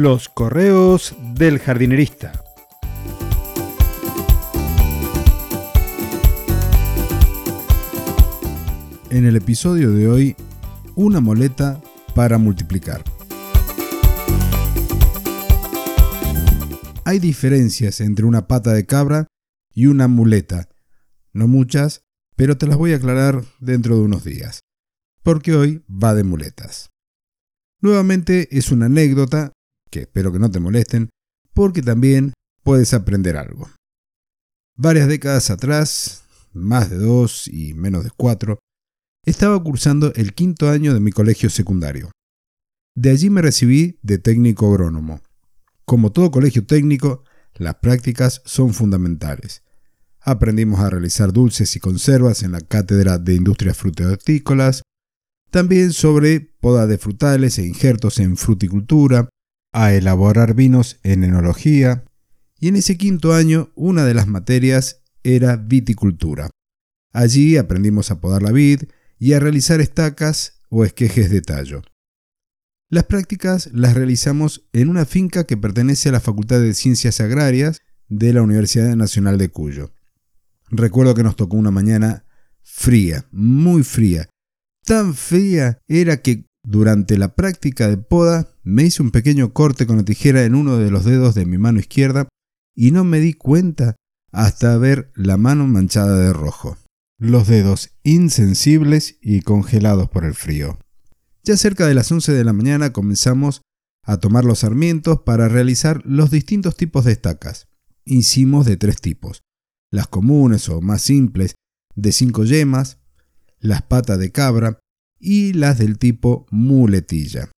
Los correos del jardinerista. En el episodio de hoy, una moleta para multiplicar. Hay diferencias entre una pata de cabra y una muleta. No muchas, pero te las voy a aclarar dentro de unos días. Porque hoy va de muletas. Nuevamente es una anécdota que espero que no te molesten, porque también puedes aprender algo. Varias décadas atrás, más de dos y menos de cuatro, estaba cursando el quinto año de mi colegio secundario. De allí me recibí de técnico agrónomo. Como todo colegio técnico, las prácticas son fundamentales. Aprendimos a realizar dulces y conservas en la cátedra de industrias frutícolas, también sobre poda de frutales e injertos en fruticultura, a elaborar vinos en enología, y en ese quinto año una de las materias era viticultura. Allí aprendimos a podar la vid y a realizar estacas o esquejes de tallo. Las prácticas las realizamos en una finca que pertenece a la Facultad de Ciencias Agrarias de la Universidad Nacional de Cuyo. Recuerdo que nos tocó una mañana fría, muy fría. Tan fría era que durante la práctica de poda me hice un pequeño corte con la tijera en uno de los dedos de mi mano izquierda y no me di cuenta hasta ver la mano manchada de rojo. Los dedos insensibles y congelados por el frío. Ya cerca de las 11 de la mañana comenzamos a tomar los sarmientos para realizar los distintos tipos de estacas. Hicimos de tres tipos. Las comunes o más simples de cinco yemas, las patas de cabra y las del tipo muletilla.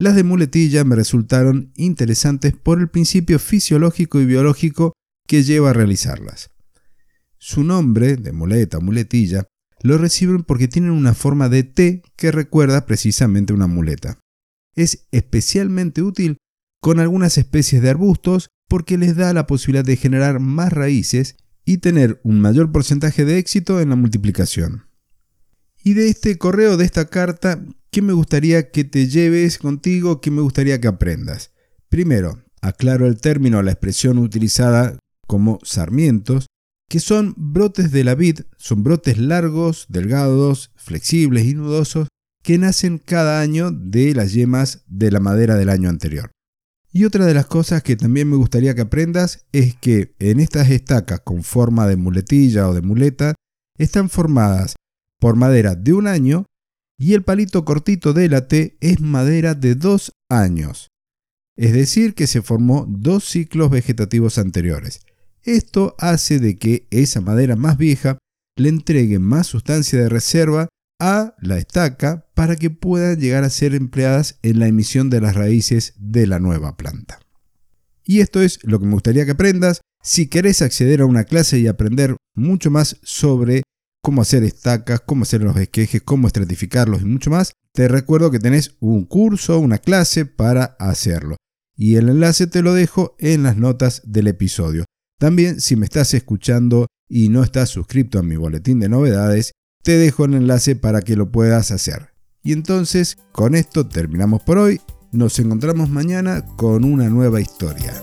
Las de muletilla me resultaron interesantes por el principio fisiológico y biológico que lleva a realizarlas. Su nombre, de muleta o muletilla, lo reciben porque tienen una forma de T que recuerda precisamente una muleta. Es especialmente útil con algunas especies de arbustos porque les da la posibilidad de generar más raíces y tener un mayor porcentaje de éxito en la multiplicación. Y de este correo, de esta carta, ¿qué me gustaría que te lleves contigo? ¿Qué me gustaría que aprendas? Primero, aclaro el término, la expresión utilizada como sarmientos, que son brotes de la vid, son brotes largos, delgados, flexibles y nudosos, que nacen cada año de las yemas de la madera del año anterior. Y otra de las cosas que también me gustaría que aprendas es que en estas estacas con forma de muletilla o de muleta están formadas por madera de un año y el palito cortito de la T es madera de dos años. Es decir, que se formó dos ciclos vegetativos anteriores. Esto hace de que esa madera más vieja le entregue más sustancia de reserva a la estaca para que puedan llegar a ser empleadas en la emisión de las raíces de la nueva planta. Y esto es lo que me gustaría que aprendas. Si querés acceder a una clase y aprender mucho más sobre cómo hacer estacas, cómo hacer los esquejes, cómo estratificarlos y mucho más, te recuerdo que tenés un curso, una clase para hacerlo. Y el enlace te lo dejo en las notas del episodio. También si me estás escuchando y no estás suscrito a mi boletín de novedades, te dejo el enlace para que lo puedas hacer. Y entonces, con esto terminamos por hoy. Nos encontramos mañana con una nueva historia.